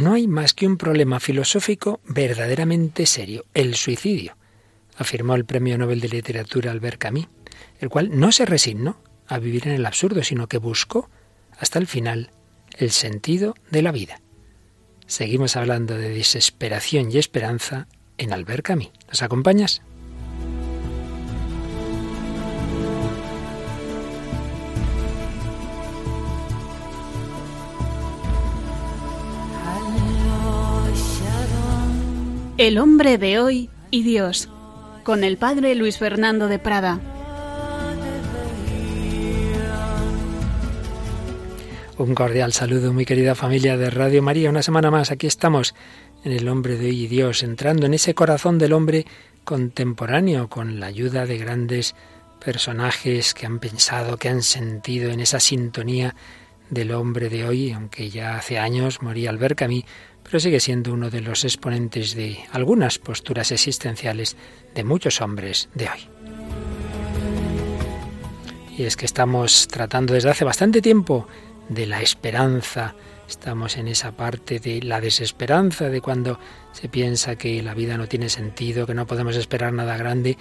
no hay más que un problema filosófico verdaderamente serio, el suicidio, afirmó el Premio Nobel de Literatura Albert Camus, el cual no se resignó a vivir en el absurdo, sino que buscó hasta el final el sentido de la vida. Seguimos hablando de desesperación y esperanza en Albert Camus. ¿Nos acompañas? El hombre de hoy y Dios, con el padre Luis Fernando de Prada. Un cordial saludo, mi querida familia de Radio María. Una semana más, aquí estamos en El hombre de hoy y Dios, entrando en ese corazón del hombre contemporáneo, con la ayuda de grandes personajes que han pensado, que han sentido en esa sintonía del hombre de hoy, aunque ya hace años moría Albert Camus, pero sigue siendo uno de los exponentes de algunas posturas existenciales de muchos hombres de hoy. Y es que estamos tratando desde hace bastante tiempo de la esperanza, estamos en esa parte de la desesperanza, de cuando se piensa que la vida no tiene sentido, que no podemos esperar nada grande,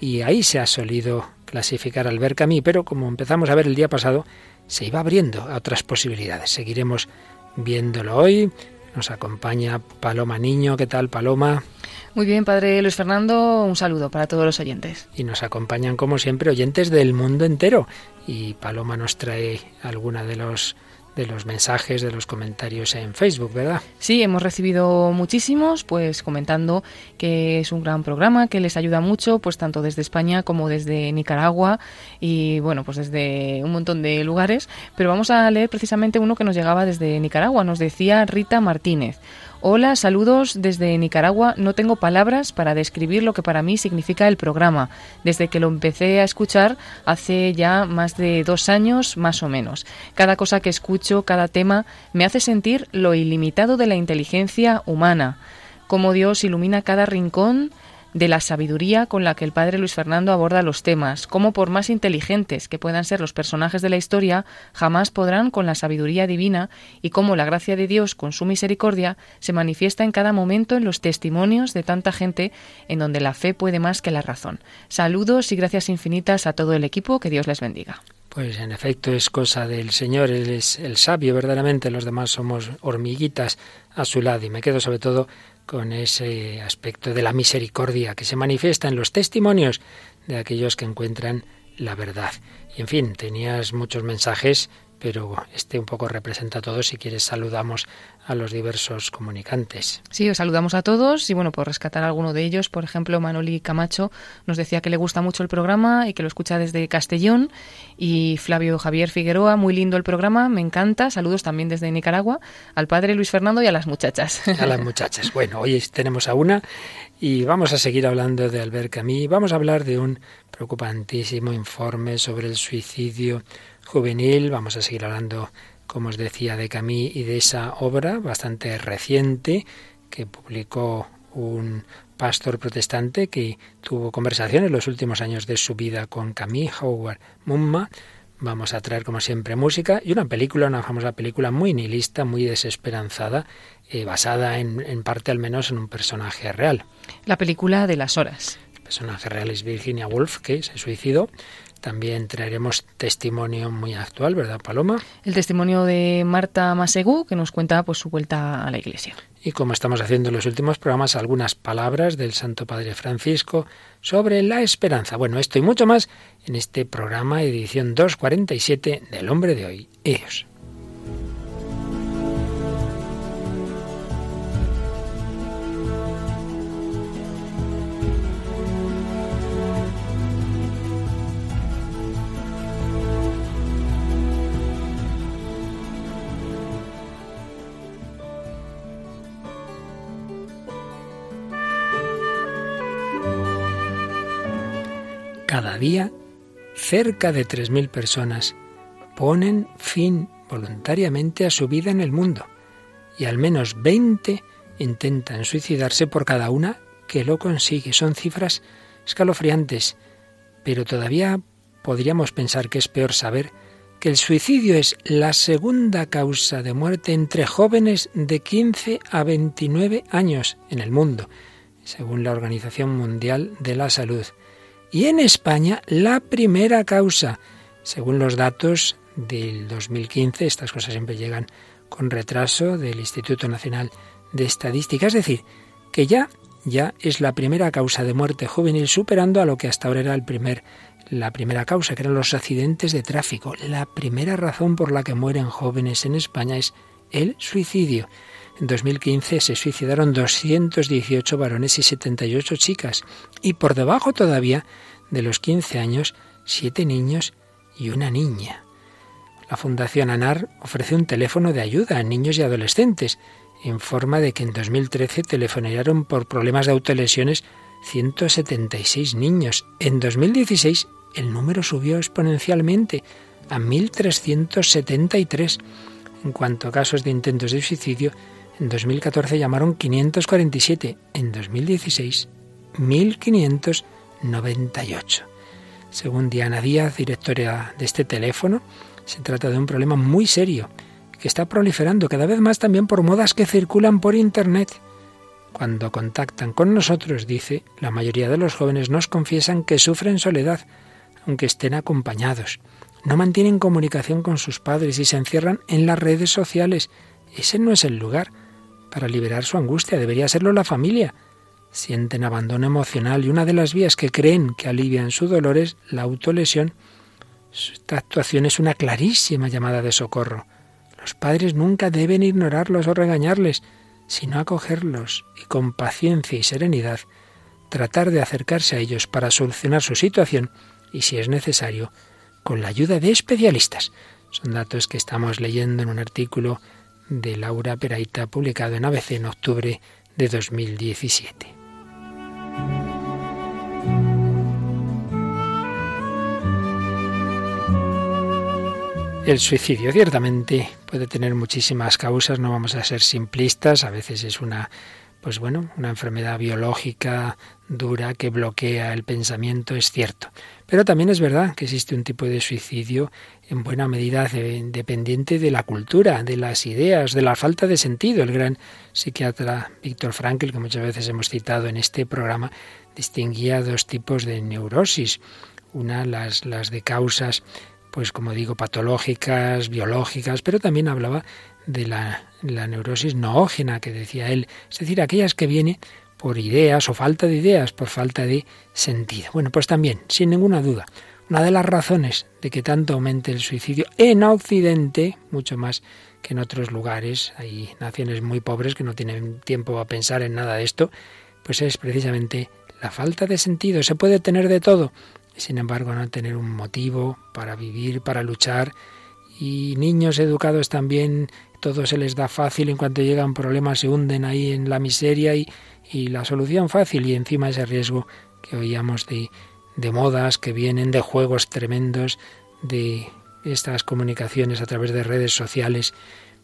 y ahí se ha solido clasificar al ver Camus, pero como empezamos a ver el día pasado, se iba abriendo a otras posibilidades. Seguiremos viéndolo hoy, nos acompaña Paloma Niño. ¿Qué tal, Paloma? Muy bien, padre Luis Fernando, un saludo para todos los oyentes. Y nos acompañan, como siempre, oyentes del mundo entero. Y Paloma nos trae alguna de los de los mensajes, de los comentarios en Facebook, ¿verdad? Sí, hemos recibido muchísimos, pues comentando que es un gran programa, que les ayuda mucho, pues tanto desde España como desde Nicaragua y bueno, pues desde un montón de lugares. Pero vamos a leer precisamente uno que nos llegaba desde Nicaragua. Nos decía Rita Martínez. Hola, saludos desde Nicaragua. No tengo palabras para describir lo que para mí significa el programa. Desde que lo empecé a escuchar hace ya más de dos años, más o menos. Cada cosa que escucho, cada tema, me hace sentir lo ilimitado de la inteligencia humana. Cómo Dios ilumina cada rincón de la sabiduría con la que el padre Luis Fernando aborda los temas, cómo por más inteligentes que puedan ser los personajes de la historia, jamás podrán con la sabiduría divina y cómo la gracia de Dios con su misericordia se manifiesta en cada momento en los testimonios de tanta gente en donde la fe puede más que la razón. Saludos y gracias infinitas a todo el equipo, que Dios les bendiga. Pues en efecto es cosa del Señor, Él es el sabio verdaderamente, los demás somos hormiguitas a su lado. Y me quedo sobre todo con ese aspecto de la misericordia que se manifiesta en los testimonios de aquellos que encuentran la verdad. Y en fin, tenías muchos mensajes, pero este un poco representa todo. Si quieres, saludamos a los diversos comunicantes. Sí, os saludamos a todos y bueno, por rescatar alguno de ellos, por ejemplo, Manoli Camacho nos decía que le gusta mucho el programa y que lo escucha desde Castellón y Flavio Javier Figueroa, muy lindo el programa, me encanta. Saludos también desde Nicaragua al padre Luis Fernando y a las muchachas. A las muchachas. Bueno, hoy tenemos a una y vamos a seguir hablando de Albert Camus. Vamos a hablar de un preocupantísimo informe sobre el suicidio juvenil. Vamos a seguir hablando como os decía, de Camille y de esa obra bastante reciente que publicó un pastor protestante que tuvo conversaciones en los últimos años de su vida con Camille Howard Mumma. Vamos a traer, como siempre, música y una película, una famosa película muy nihilista, muy desesperanzada, eh, basada en, en parte al menos en un personaje real. La película de las horas. El personaje real es Virginia Woolf, que se suicidó también traeremos testimonio muy actual, ¿verdad, Paloma? El testimonio de Marta Masegú, que nos cuenta pues, su vuelta a la iglesia. Y como estamos haciendo en los últimos programas, algunas palabras del Santo Padre Francisco sobre la esperanza. Bueno, esto y mucho más en este programa, edición 247 del Hombre de Hoy. Ellos. Cada día, cerca de 3.000 personas ponen fin voluntariamente a su vida en el mundo y al menos 20 intentan suicidarse por cada una que lo consigue. Son cifras escalofriantes, pero todavía podríamos pensar que es peor saber que el suicidio es la segunda causa de muerte entre jóvenes de 15 a 29 años en el mundo, según la Organización Mundial de la Salud. Y en España la primera causa, según los datos del 2015, estas cosas siempre llegan con retraso del Instituto Nacional de Estadística, es decir, que ya ya es la primera causa de muerte juvenil superando a lo que hasta ahora era el primer la primera causa, que eran los accidentes de tráfico. La primera razón por la que mueren jóvenes en España es el suicidio. En 2015 se suicidaron 218 varones y 78 chicas, y por debajo todavía de los 15 años, 7 niños y una niña. La Fundación ANAR ofrece un teléfono de ayuda a niños y adolescentes. Informa de que en 2013 telefonearon por problemas de autolesiones 176 niños. En 2016 el número subió exponencialmente a 1.373. En cuanto a casos de intentos de suicidio, en 2014 llamaron 547, en 2016 1.598. Según Diana Díaz, directora de este teléfono, se trata de un problema muy serio que está proliferando cada vez más también por modas que circulan por Internet. Cuando contactan con nosotros, dice, la mayoría de los jóvenes nos confiesan que sufren soledad, aunque estén acompañados. No mantienen comunicación con sus padres y se encierran en las redes sociales. Ese no es el lugar para liberar su angustia, debería serlo la familia. Sienten abandono emocional y una de las vías que creen que alivian su dolor es la autolesión. Esta actuación es una clarísima llamada de socorro. Los padres nunca deben ignorarlos o regañarles, sino acogerlos y con paciencia y serenidad tratar de acercarse a ellos para solucionar su situación y, si es necesario, con la ayuda de especialistas. Son datos que estamos leyendo en un artículo de Laura Peraita publicado en ABC en octubre de 2017. El suicidio ciertamente puede tener muchísimas causas, no vamos a ser simplistas, a veces es una pues bueno, una enfermedad biológica dura que bloquea el pensamiento, es cierto. Pero también es verdad que existe un tipo de suicidio en buena medida dependiente de la cultura, de las ideas, de la falta de sentido. El gran psiquiatra Víctor Frankl, que muchas veces hemos citado en este programa, distinguía dos tipos de neurosis. Una, las, las de causas, pues como digo, patológicas, biológicas, pero también hablaba de la, neurosis noógena que decía él, es decir, aquellas que vienen por ideas o falta de ideas, por falta de sentido. Bueno, pues también, sin ninguna duda, una de las razones de que tanto aumente el suicidio en Occidente, mucho más que en otros lugares, hay naciones muy pobres que no tienen tiempo a pensar en nada de esto, pues es precisamente la falta de sentido. Se puede tener de todo, sin embargo no tener un motivo para vivir, para luchar, y niños educados también todo se les da fácil, en cuanto llegan problemas se hunden ahí en la miseria y, y la solución fácil y encima ese riesgo que oíamos de, de modas que vienen, de juegos tremendos, de estas comunicaciones a través de redes sociales.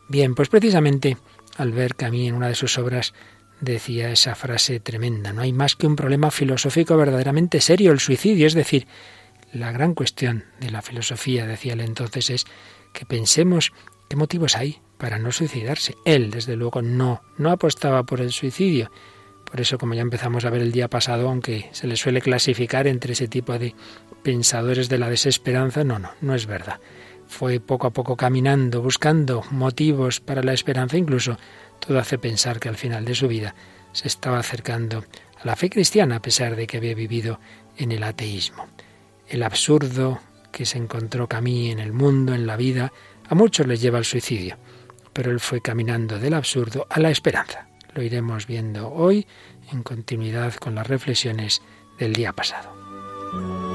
Bien, pues precisamente al ver que a mí en una de sus obras decía esa frase tremenda, no hay más que un problema filosófico verdaderamente serio, el suicidio, es decir, la gran cuestión de la filosofía, decía él entonces, es que pensemos qué motivos hay para no suicidarse. Él, desde luego, no, no apostaba por el suicidio. Por eso, como ya empezamos a ver el día pasado, aunque se le suele clasificar entre ese tipo de pensadores de la desesperanza, no, no, no es verdad. Fue poco a poco caminando, buscando motivos para la esperanza, incluso todo hace pensar que al final de su vida se estaba acercando a la fe cristiana, a pesar de que había vivido en el ateísmo. El absurdo que se encontró camino en el mundo, en la vida, a muchos les lleva al suicidio pero él fue caminando del absurdo a la esperanza. Lo iremos viendo hoy en continuidad con las reflexiones del día pasado.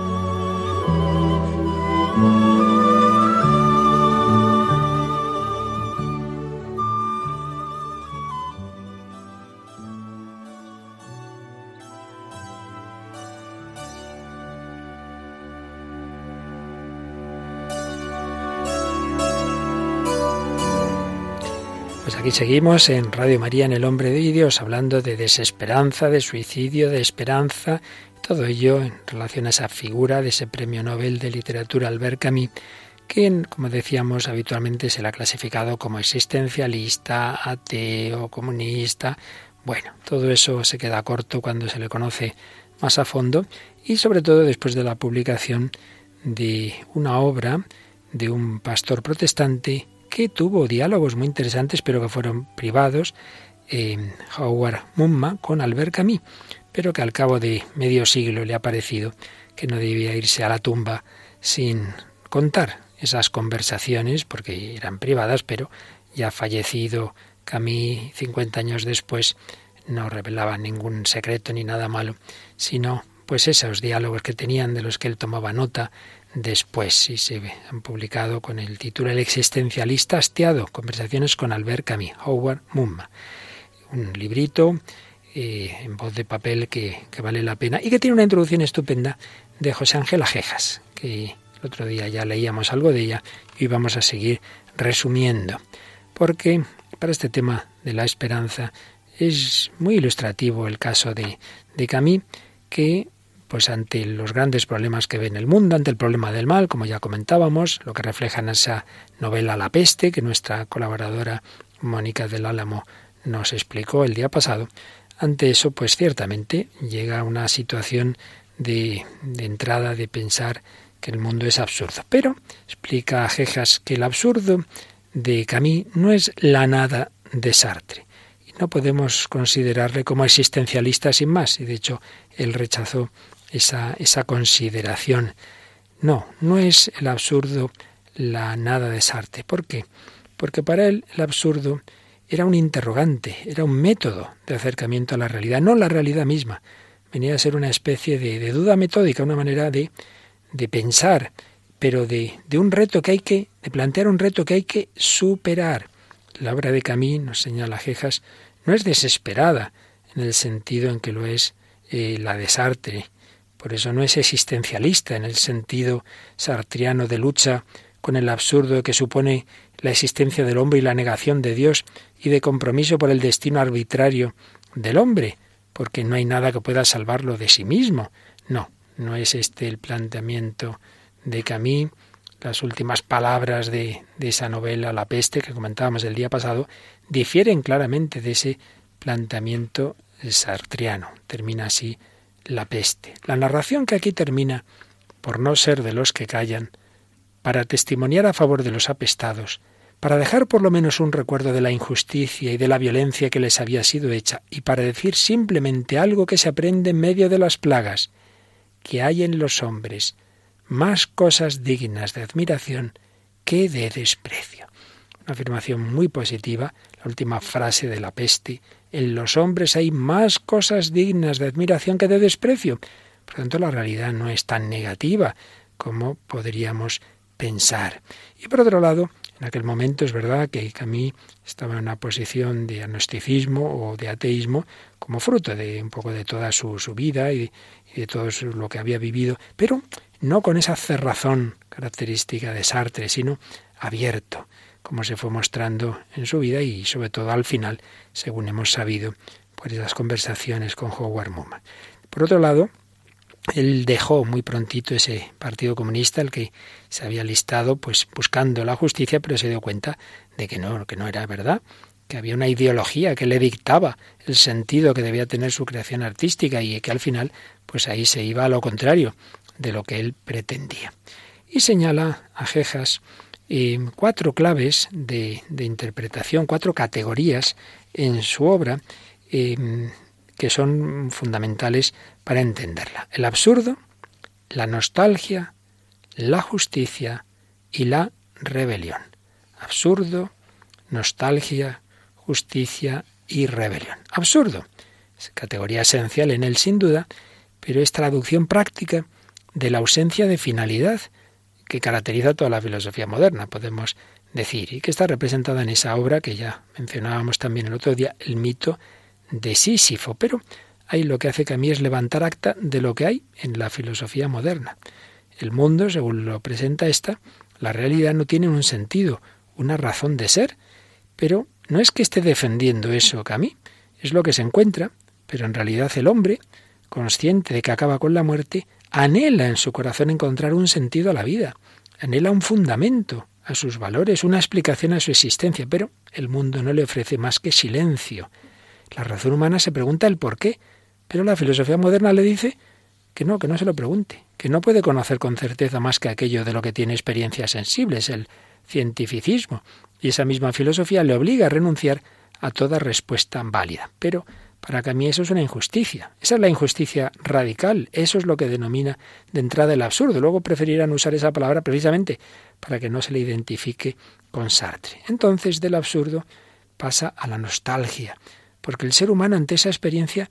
Aquí seguimos en Radio María en el Hombre de Dios hablando de desesperanza, de suicidio, de esperanza, todo ello en relación a esa figura de ese premio Nobel de Literatura Albert Camus que, como decíamos, habitualmente se le ha clasificado como existencialista, ateo, comunista. Bueno, todo eso se queda corto cuando se le conoce más a fondo y sobre todo después de la publicación de una obra de un pastor protestante que tuvo diálogos muy interesantes pero que fueron privados, eh, Howard Mumma con Albert Camus, pero que al cabo de medio siglo le ha parecido que no debía irse a la tumba sin contar esas conversaciones, porque eran privadas, pero ya fallecido Camille 50 años después no revelaba ningún secreto ni nada malo, sino pues esos diálogos que tenían de los que él tomaba nota después y se han publicado con el título El existencialista hastiado, conversaciones con Albert Camus, Howard Mumma. Un librito eh, en voz de papel que, que, vale la pena y que tiene una introducción estupenda de José Ángel Ajejas, que el otro día ya leíamos algo de ella y vamos a seguir resumiendo, porque para este tema de la esperanza es muy ilustrativo el caso de, de Camille, que pues ante los grandes problemas que ve en el mundo, ante el problema del mal, como ya comentábamos, lo que refleja en esa novela La peste, que nuestra colaboradora Mónica del Álamo nos explicó el día pasado, ante eso, pues ciertamente llega una situación de, entrada de pensar que el mundo es absurdo. Pero explica a Jejas que el absurdo de Camille no es la nada de Sartre. Y no podemos considerarle como existencialista sin más. Y de hecho, él rechazó esa, esa consideración. No, no es el absurdo la nada de Sartre. ¿Por qué? Porque para él el absurdo era un interrogante, era un método de acercamiento a la realidad, no la realidad misma. Venía a ser una especie de, de duda metódica, una manera de de pensar, pero de, de, un reto que hay que, de plantear un reto que hay que superar. La obra de Camille, nos señala Jejas, no es desesperada en el sentido en que lo es eh, la de Sartre. Por eso no es existencialista en el sentido sartriano de lucha con el absurdo que supone la existencia del hombre y la negación de Dios y de compromiso por el destino arbitrario del hombre, porque no hay nada que pueda salvarlo de sí mismo. No, no es este el planteamiento de Camille. Las últimas palabras de, de esa novela, La peste, que comentábamos el día pasado, difieren claramente de ese planteamiento sartriano. Termina así La peste. La narración que aquí termina, por no ser de los que callan, para testimoniar a favor de los apestados, para dejar por lo menos un recuerdo de la injusticia y de la violencia que les había sido hecha, y para decir simplemente algo que se aprende en medio de las plagas, que hay en los hombres más cosas dignas de admiración que de desprecio. Una afirmación muy positiva, la última frase de la peste, en los hombres hay más cosas dignas de admiración que de desprecio. Por tanto, la realidad no es tan negativa como podríamos pensar. Y por otro lado, en aquel momento es verdad que Camille estaba en una posición de agnosticismo o de ateísmo como fruto de un poco de toda su, vida y de todo lo que había vivido, pero no con esa cerrazón característica de Sartre, sino abierto, como se fue mostrando en su vida y sobre todo al final, según hemos sabido por esas conversaciones con Howard Mumma. Por otro lado, él dejó muy prontito ese Partido Comunista, el que se había listado, pues buscando la justicia, pero se dio cuenta de que no, que no era verdad, que había una ideología que le dictaba el sentido que debía tener su creación artística y que al final, pues ahí se iba a lo contrario de lo que él pretendía. Y señala a Jejas eh, cuatro claves de, interpretación, cuatro categorías en su obra eh, que son fundamentales para entenderla. El absurdo, la nostalgia, la justicia y la rebelión. Absurdo, nostalgia, justicia y rebelión. Absurdo. Categoría esencial en él sin duda, pero es traducción práctica de la ausencia de finalidad que caracteriza toda la filosofía moderna, podemos decir, y que está representada en esa obra que ya mencionábamos también el otro día, el mito de Sísifo. Pero ahí lo que hace que es levantar acta de lo que hay en la filosofía moderna. El mundo, según lo presenta esta, la realidad no tiene un sentido, una razón de ser, pero no es que esté defendiendo eso que a mí, es lo que se encuentra, pero en realidad el hombre, consciente de que acaba con la muerte, anhela en su corazón encontrar un sentido a la vida. anhela un fundamento a sus valores, una explicación a su existencia, pero el mundo no le ofrece más que silencio. La razón humana se pregunta el por qué, pero la filosofía moderna le dice que no, que no se lo pregunte, que no puede conocer con certeza más que aquello de lo que tiene experiencias sensibles, el cientificismo, y esa misma filosofía le obliga a renunciar a toda respuesta válida. Pero para que a mí eso es una injusticia. Esa es la injusticia radical. Eso es lo que denomina de entrada el absurdo. Luego preferirán usar esa palabra precisamente para que no se le identifique con Sartre. Entonces del absurdo pasa a la nostalgia, porque el ser humano ante esa experiencia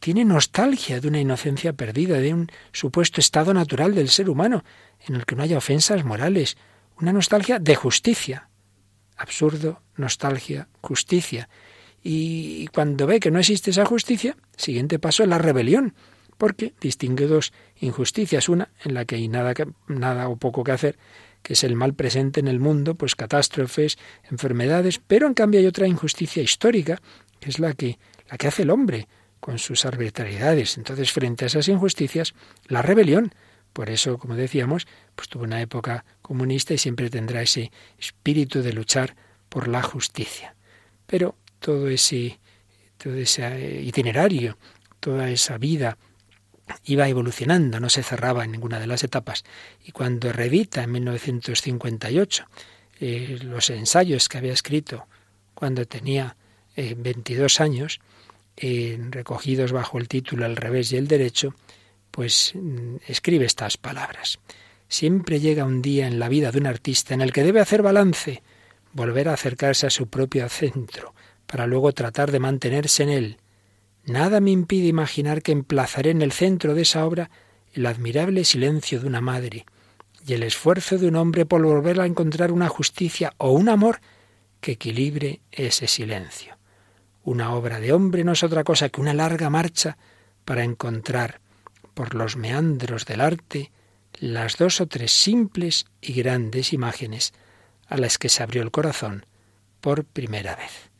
tiene nostalgia de una inocencia perdida, de un supuesto estado natural del ser humano, en el que no haya ofensas morales, una nostalgia de justicia. Absurdo, nostalgia, justicia. Y cuando ve que no existe esa justicia, siguiente paso es la rebelión, porque distingue dos injusticias, una en la que hay nada, nada o poco que hacer, que es el mal presente en el mundo, pues catástrofes, enfermedades, pero en cambio hay otra injusticia histórica, que es la que, la que hace el hombre con sus arbitrariedades. Entonces, frente a esas injusticias, la rebelión, por eso, como decíamos, pues tuvo una época comunista y siempre tendrá ese espíritu de luchar por la justicia. Pero todo ese, eh, itinerario, toda esa vida iba evolucionando, no se cerraba en ninguna de las etapas. Y cuando revita en 1958 eh, los ensayos que había escrito cuando tenía 22 eh, años, recogidos bajo el título El revés y el derecho, pues mm, escribe estas palabras. Siempre llega un día en la vida de un artista en el que debe hacer balance, volver a acercarse a su propio centro, para luego tratar de mantenerse en él. Nada me impide imaginar que emplazaré en el centro de esa obra el admirable silencio de una madre y el esfuerzo de un hombre por volver a encontrar una justicia o un amor que equilibre ese silencio. Una obra de hombre no es otra cosa que una larga marcha para encontrar por los meandros del arte las dos o tres simples y grandes imágenes a las que se abrió el corazón por primera vez.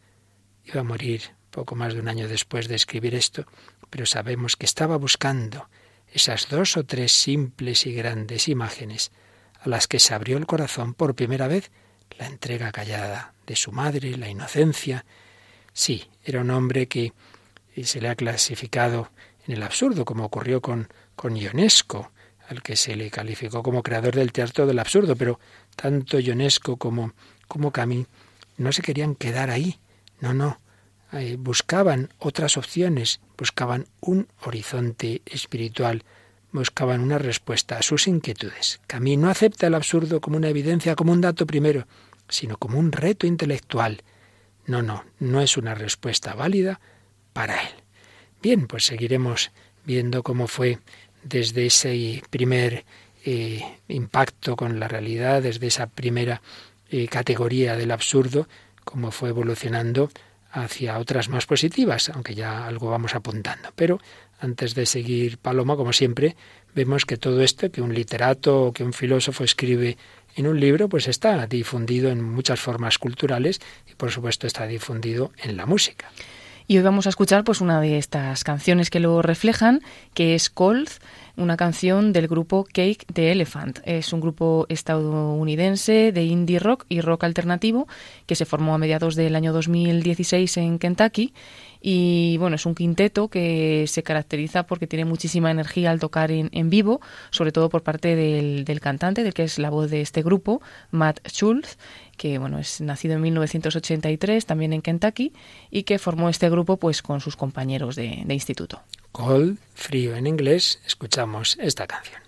Iba a morir poco más de un año después de escribir esto, pero sabemos que estaba buscando esas dos o tres simples y grandes imágenes a las que se abrió el corazón por primera vez, la entrega callada de su madre, la inocencia. Sí, era un hombre que se le ha clasificado en el absurdo, como ocurrió con, con Ionesco, al que se le calificó como creador del teatro del absurdo, pero tanto Ionesco como, como Camille no se querían quedar ahí, no, no. Eh, buscaban otras opciones, buscaban un horizonte espiritual, buscaban una respuesta a sus inquietudes. Camille no acepta el absurdo como una evidencia, como un dato primero, sino como un reto intelectual. No, no, no es una respuesta válida para él. Bien, pues seguiremos viendo cómo fue desde ese primer eh, impacto con la realidad, desde esa primera eh, categoría del absurdo, cómo fue evolucionando hacia otras más positivas, aunque ya algo vamos apuntando. Pero antes de seguir Paloma, como siempre, vemos que todo esto que un literato o que un filósofo escribe en un libro, pues está difundido en muchas formas culturales y por supuesto está difundido en la música. Y hoy vamos a escuchar pues una de estas canciones que lo reflejan, que es Cold, una canción del grupo Cake the Elephant. Es un grupo estadounidense de indie rock y rock alternativo que se formó a mediados del año 2016 en Kentucky y bueno, es un quinteto que se caracteriza porque tiene muchísima energía al tocar en, vivo, sobre todo por parte del, cantante, del que es la voz de este grupo, Matt Schultz, que bueno, es nacido en 1983 también en Kentucky y que formó este grupo pues con sus compañeros de, de instituto. Cold, frío en inglés, escuchamos esta canción.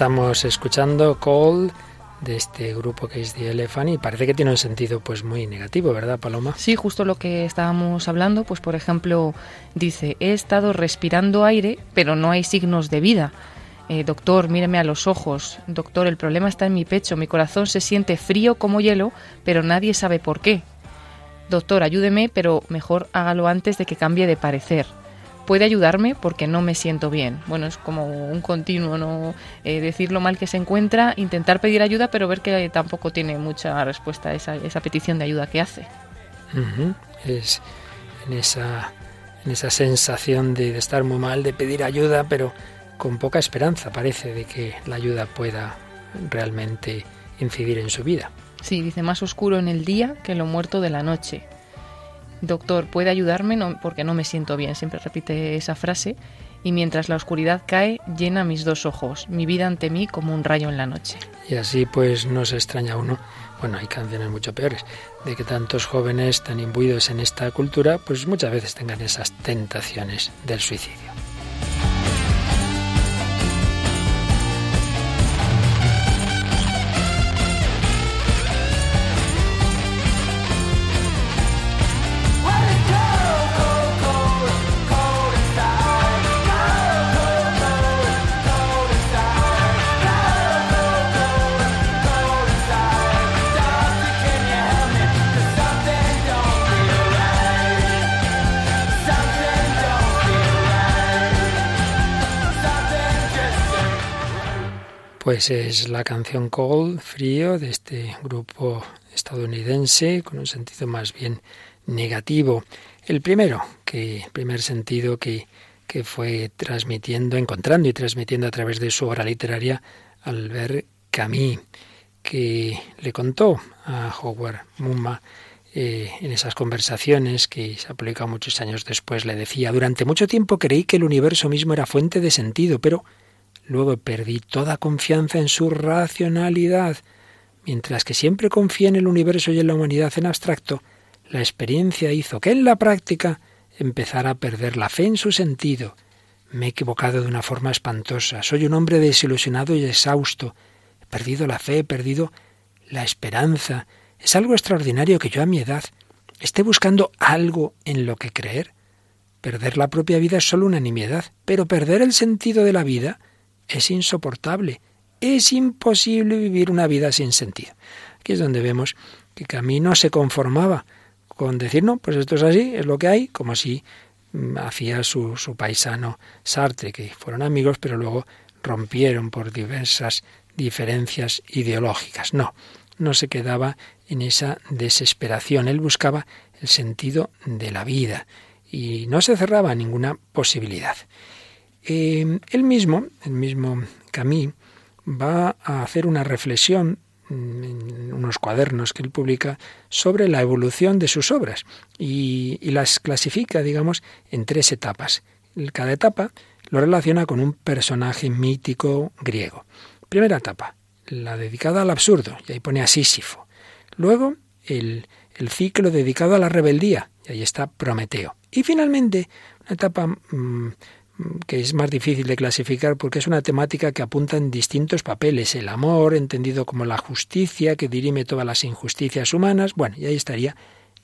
Estamos escuchando Call de este grupo que es The Elephant y parece que tiene un sentido pues muy negativo, ¿verdad, Paloma? Sí, justo lo que estábamos hablando, pues por ejemplo, dice, he estado respirando aire, pero no hay signos de vida. Eh, doctor, míreme a los ojos. Doctor, el problema está en mi pecho. Mi corazón se siente frío como hielo, pero nadie sabe por qué. Doctor, ayúdeme, pero mejor hágalo antes de que cambie de parecer puede ayudarme porque no me siento bien. Bueno, es como un continuo, ¿no? Eh, decir lo mal que se encuentra, intentar pedir ayuda, pero ver que tampoco tiene mucha respuesta a esa, esa petición de ayuda que hace. Es en esa, en esa sensación de, de estar muy mal, de pedir ayuda, pero con poca esperanza parece de que la ayuda pueda realmente incidir en su vida. Sí, dice más oscuro en el día que lo muerto de la noche. Doctor, ¿puede ayudarme? No, porque no me siento bien. Siempre repite esa frase. Y mientras la oscuridad cae, llena mis dos ojos, mi vida ante mí como un rayo en la noche. Y así pues no se extraña uno, bueno, hay canciones mucho peores, de que tantos jóvenes tan imbuidos en esta cultura, pues muchas veces tengan esas tentaciones del suicidio. Pues es la canción Cold, frío, de este grupo estadounidense, con un sentido más bien negativo. El primero, que, primer sentido que, que fue transmitiendo, encontrando y transmitiendo a través de su obra literaria Albert Camus, que le contó a Howard Mumma eh, en esas conversaciones que se aplica muchos años después, le decía, durante mucho tiempo creí que el universo mismo era fuente de sentido, pero Luego perdí toda confianza en su racionalidad. Mientras que siempre confié en el universo y en la humanidad en abstracto, la experiencia hizo que en la práctica empezara a perder la fe en su sentido. Me he equivocado de una forma espantosa. Soy un hombre desilusionado y exhausto. He perdido la fe, he perdido la esperanza. Es algo extraordinario que yo a mi edad esté buscando algo en lo que creer. Perder la propia vida es solo una nimiedad, pero perder el sentido de la vida es insoportable. Es imposible vivir una vida sin sentido. Aquí es donde vemos que Camino se conformaba con decir, no, pues esto es así, es lo que hay, como si mm, hacía su, su paisano Sartre, que fueron amigos, pero luego rompieron por diversas diferencias ideológicas. No, no se quedaba en esa desesperación. Él buscaba el sentido de la vida y no se cerraba ninguna posibilidad. Eh, él mismo, el mismo Camille, va a hacer una reflexión en unos cuadernos que él publica sobre la evolución de sus obras y, las clasifica, digamos, en tres etapas. Cada etapa lo relaciona con un personaje mítico griego. Primera etapa, la dedicada al absurdo, y ahí pone a Sísifo. Luego, el, el ciclo dedicado a la rebeldía, y ahí está Prometeo. Y finalmente, una etapa mmm, que es más difícil de clasificar porque es una temática que apunta en distintos papeles. El amor, entendido como la justicia, que dirime todas las injusticias humanas. Bueno, y ahí estaría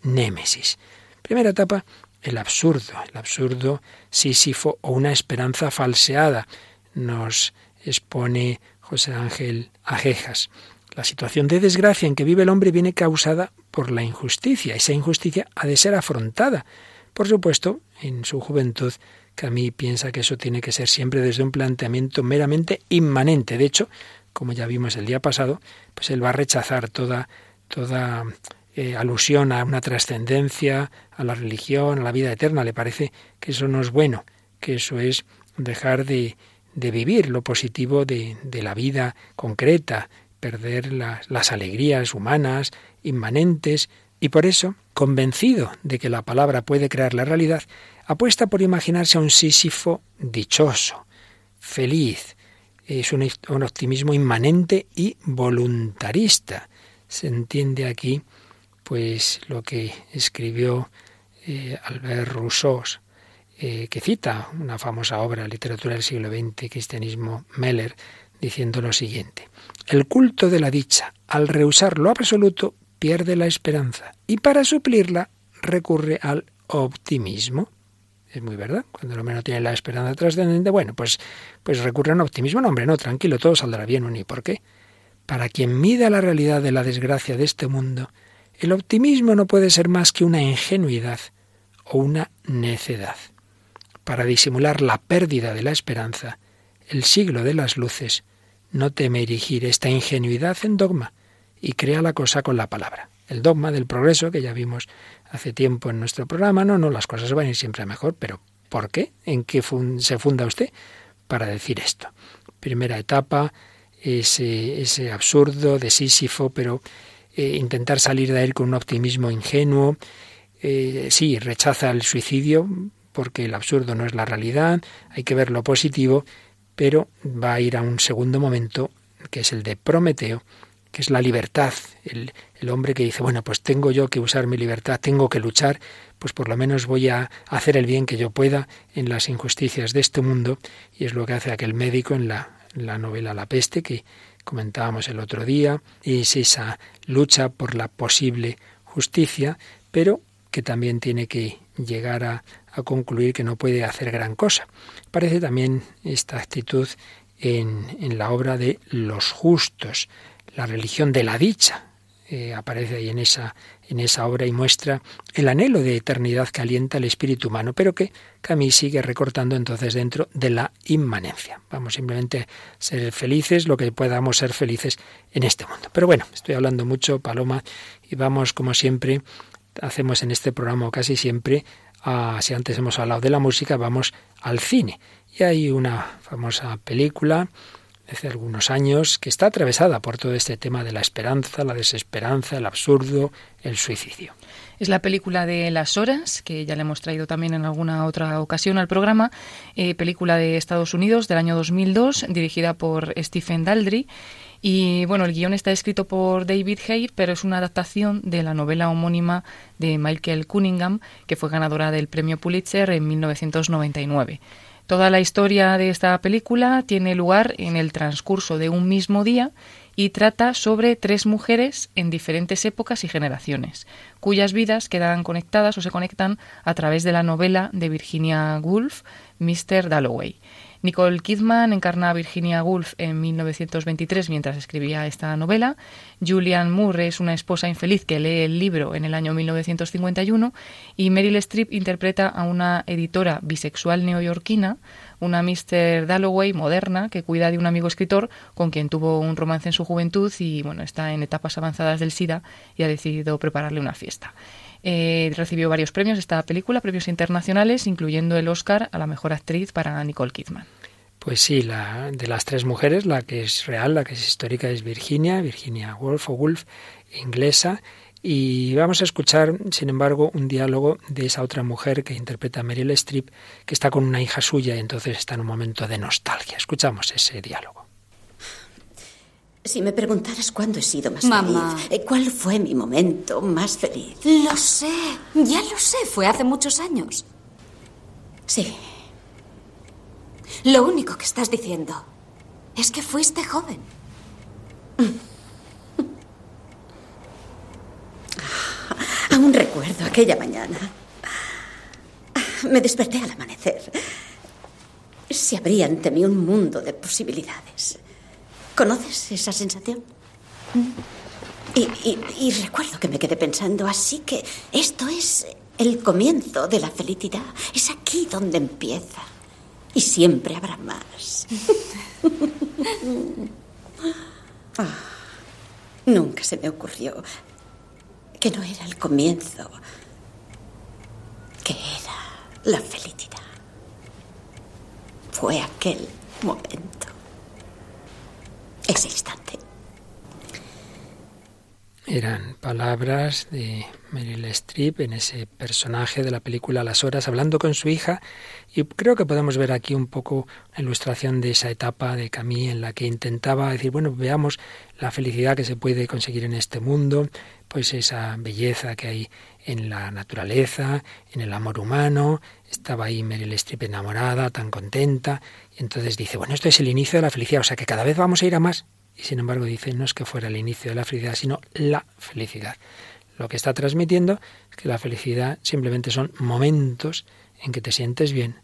Némesis. Primera etapa, el absurdo, el absurdo sísifo o una esperanza falseada. Nos expone José Ángel Ajejas. La situación de desgracia en que vive el hombre viene causada por la injusticia. Esa injusticia ha de ser afrontada. Por supuesto, en su juventud Camille piensa que eso tiene que ser siempre desde un planteamiento meramente inmanente. De hecho, como ya vimos el día pasado, pues él va a rechazar toda, toda eh, alusión a una trascendencia, a la religión, a la vida eterna. Le parece que eso no es bueno, que eso es dejar de, de vivir lo positivo de, de, la vida concreta, perder las, las alegrías humanas, inmanentes, y por eso, convencido de que la palabra puede crear la realidad, apuesta por imaginarse a un Sísifo dichoso, feliz. Es un, optimismo inmanente y voluntarista. Se entiende aquí, pues, lo que escribió eh, Albert Rousseau, eh, que cita una famosa obra, Literatura del siglo XX, Cristianismo Meller, diciendo lo siguiente. El culto de la dicha, al rehusar lo absoluto, pierde la esperanza y para suplirla recurre al optimismo. Es muy verdad. Cuando el hombre no tiene la esperanza trascendente, bueno, pues, pues recurre a un optimismo. No, hombre, no, tranquilo, todo saldrá bien. ¿Y por qué? Para quien mida la realidad de la desgracia de este mundo, el optimismo no puede ser más que una ingenuidad o una necedad. Para disimular la pérdida de la esperanza, el siglo de las luces no teme erigir esta ingenuidad en dogma y crea la cosa con la palabra. El dogma del progreso que ya vimos hace tiempo en nuestro programa, no, no, las cosas van a ir siempre mejor, pero ¿por qué? ¿En qué se funda usted para decir esto? Primera etapa, ese, ese absurdo de Sísifo, pero eh, intentar salir de él con un optimismo ingenuo. Eh, sí, rechaza el suicidio porque el absurdo no es la realidad, hay que ver lo positivo, pero va a ir a un segundo momento, que es el de Prometeo, que es la libertad, el, el, hombre que dice, bueno, pues tengo yo que usar mi libertad, tengo que luchar, pues por lo menos voy a hacer el bien que yo pueda en las injusticias de este mundo, y es lo que hace aquel médico en la, la novela La peste que comentábamos el otro día, es esa lucha por la posible justicia, pero que también tiene que llegar a, a concluir que no puede hacer gran cosa. Parece también esta actitud en, en la obra de Los Justos, la religión de la dicha, eh, aparece ahí en esa, en esa obra y muestra el anhelo de eternidad que alienta el espíritu humano, pero que Camille sigue recortando entonces dentro de la inmanencia. Vamos simplemente a ser felices, lo que podamos ser felices en este mundo. Pero bueno, estoy hablando mucho, Paloma, y vamos como siempre, hacemos en este programa casi siempre, a, si antes hemos hablado de la música, vamos al cine. Y hay una famosa película hace algunos años, que está atravesada por todo este tema de la esperanza, la desesperanza, el absurdo, el suicidio. Es la película de Las Horas, que ya le hemos traído también en alguna otra ocasión al programa, eh, película de Estados Unidos del año 2002, dirigida por Stephen Daldry. Y bueno, el guion está escrito por David Hay, pero es una adaptación de la novela homónima de Michael Cunningham, que fue ganadora del premio Pulitzer en 1999. Toda la historia de esta película tiene lugar en el transcurso de un mismo día y trata sobre tres mujeres en diferentes épocas y generaciones, cuyas vidas quedan conectadas o se conectan a través de la novela de Virginia Woolf, Mr. Dalloway. Nicole Kidman encarna a Virginia Woolf en 1923 mientras escribía esta novela. Julianne Moore es una esposa infeliz que lee el libro en el año 1951 y Meryl Streep interpreta a una editora bisexual neoyorquina, una Mr. Dalloway moderna que cuida de un amigo escritor con quien tuvo un romance en su juventud y bueno, está en etapas avanzadas del SIDA y ha decidido prepararle una fiesta. Eh, recibió varios premios esta película, premios internacionales, incluyendo el Oscar a la mejor actriz para Nicole Kidman. Pues sí, la, de las tres mujeres, la que es real, la que es histórica es Virginia, Virginia Woolf o Woolf, inglesa. Y vamos a escuchar, sin embargo, un diálogo de esa otra mujer que interpreta a Meryl Streep, que está con una hija suya y entonces está en un momento de nostalgia. Escuchamos ese diálogo. Si me preguntaras cuándo he sido más Mamá. feliz, eh, ¿cuál fue mi momento más feliz? Lo sé, ya lo sé, fue hace muchos años. Sí, Lo único que estás diciendo es que fuiste joven. aún recuerdo aquella mañana. Me desperté al amanecer. Se abría ante mí un mundo de posibilidades. ¿Conoces esa sensación? Y, y- y recuerdo que me quedé pensando, así que esto es el comienzo de la felicidad. Es aquí donde empieza. Y siempre habrá más. Ah, nunca se me ocurrió que no era el comienzo, que era la felicidad. Fue aquel momento, ese instante. Eran palabras de Meryl Streep en ese personaje de la película Las Horas, hablando con su hija, y creo que podemos ver aquí un poco la ilustración de esa etapa de Camille en la que intentaba decir, bueno, veamos la felicidad que se puede conseguir en este mundo, pues esa belleza que hay en la naturaleza, en el amor humano. Estaba ahí Meryl Streep enamorada, tan contenta, y entonces dice, bueno, esto es el inicio de la felicidad, o sea que cada vez vamos a ir a más y sin embargo dice, no es que fuera el inicio de la felicidad, sino la felicidad. Lo que está transmitiendo es que la felicidad simplemente son momentos en que te sientes bien,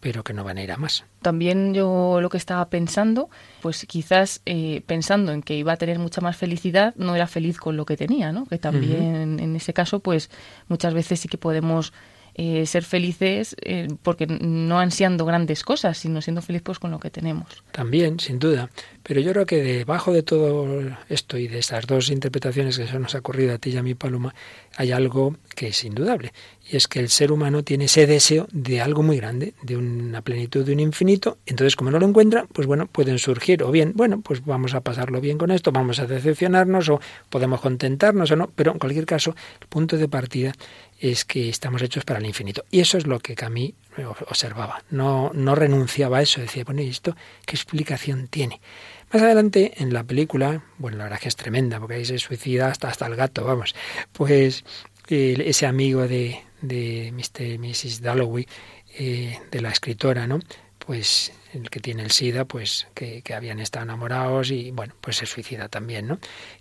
pero que no van a ir a más. También yo lo que estaba pensando, pues quizás eh, pensando en que iba a tener mucha más felicidad, no era feliz con lo que tenía, ¿no? Que también en ese caso, pues muchas veces sí que podemos eh, ser felices eh, porque no ansiando grandes cosas, sino siendo felices pues, con lo que tenemos. También, sin duda. Pero yo creo que debajo de todo esto y de estas dos interpretaciones que se nos ha ocurrido a ti y a mí, Paloma, hay algo que es indudable. Y es que el ser humano tiene ese deseo de algo muy grande, de una plenitud, de un infinito. Entonces, como no lo encuentra, pues bueno, pueden surgir. O bien, bueno, pues vamos a pasarlo bien con esto, vamos a decepcionarnos, o podemos contentarnos o no. Pero en cualquier caso, el punto de partida es que estamos hechos para el infinito. Y eso es lo que Camille observaba. No, no renunciaba a eso. Decía, bueno, ¿y esto qué explicación tiene? Más adelante en la película, bueno, la verdad que es tremenda, porque ahí se suicida hasta, hasta el gato, vamos. Pues ese amigo de, de Mr. Mrs. Dalloway, eh, de la escritora, ¿no? Pues el que tiene el SIDA, pues que, que, habían estado enamorados y bueno, pues se suicida también, ¿no?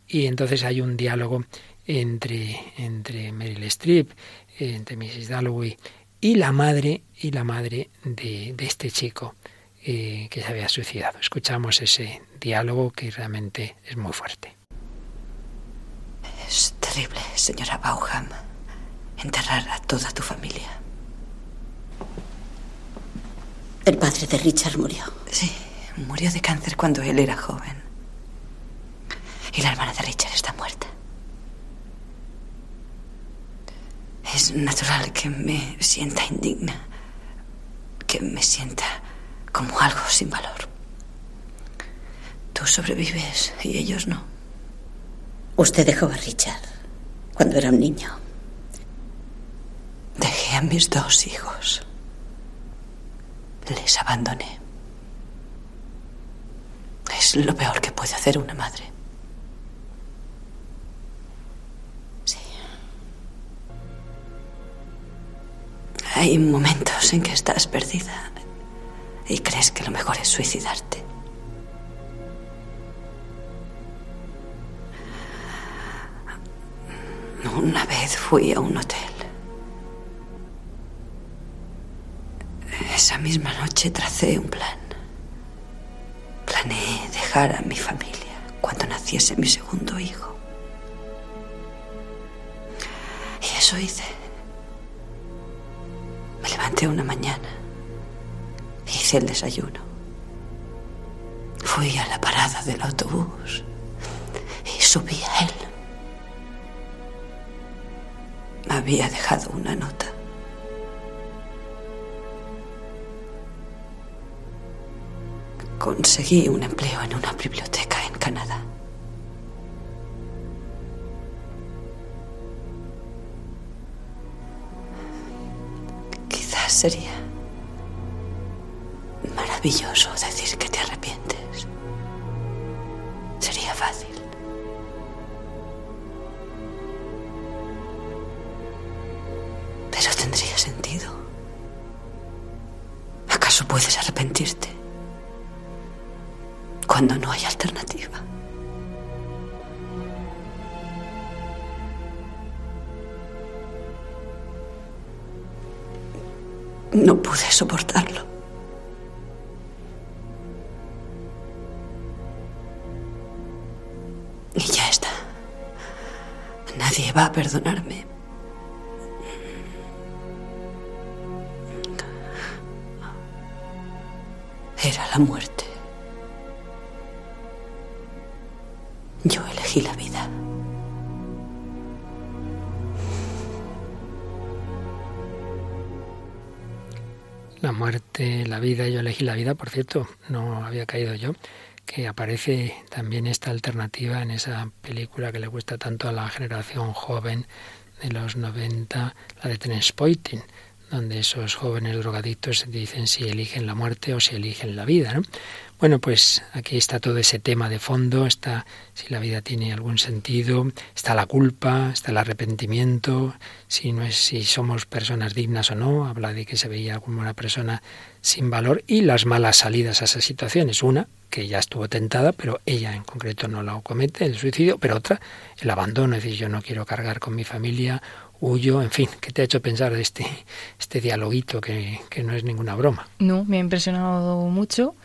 Y entonces hay un diálogo entre, entre Meryl Streep, entre Mrs. Dalloway y la madre y la madre de, de este chico eh, que se había suicidado. Escuchamos ese diálogo que realmente es muy fuerte. Es terrible, señora Bauham, enterrar a toda tu familia. El padre de Richard murió. Sí, murió de cáncer cuando él era joven. Y la hermana de Richard está muerta. Es natural que me sienta indigna, que me sienta como algo sin valor. Tú sobrevives y ellos no. Usted dejó a Richard cuando era un niño. Dejé a mis dos hijos. Les abandoné. Es lo peor que puede hacer una madre. Hay momentos en que estás perdida y crees que lo mejor es suicidarte. Una vez fui a un hotel. Esa misma noche tracé un plan. Planeé dejar a mi familia cuando naciese mi segundo hijo. Y eso hice. Me levanté una mañana. Hice el desayuno. Fui a la parada del autobús y subí a él. Me había dejado una nota. Conseguí un empleo en una biblioteca en Canadá. sería maravilloso decir que te arrepientes. Sería fácil. Nadie va a perdonarme. Era la muerte. Yo elegí la vida. la muerte, la vida, yo elegí la vida, por cierto, no había caído yo, que aparece también esta alternativa en esa película que le gusta tanto a la generación joven de los 90, la de Transporting, donde esos jóvenes drogadictos dicen si eligen la muerte o si eligen la vida. ¿no? Bueno, pues aquí está todo ese tema de fondo, está si la vida tiene algún sentido, está la culpa, está el arrepentimiento, si no es si somos personas dignas o no, habla de que se veía como una persona sin valor y las malas salidas a esas situaciones. Una, que ya estuvo tentada, pero ella en concreto no la comete, el suicidio, pero otra, el abandono, es decir, yo no quiero cargar con mi familia, huyo, en fin, ¿qué te ha hecho pensar de este, este dialoguito que, que no es ninguna broma? No, me ha impresionado mucho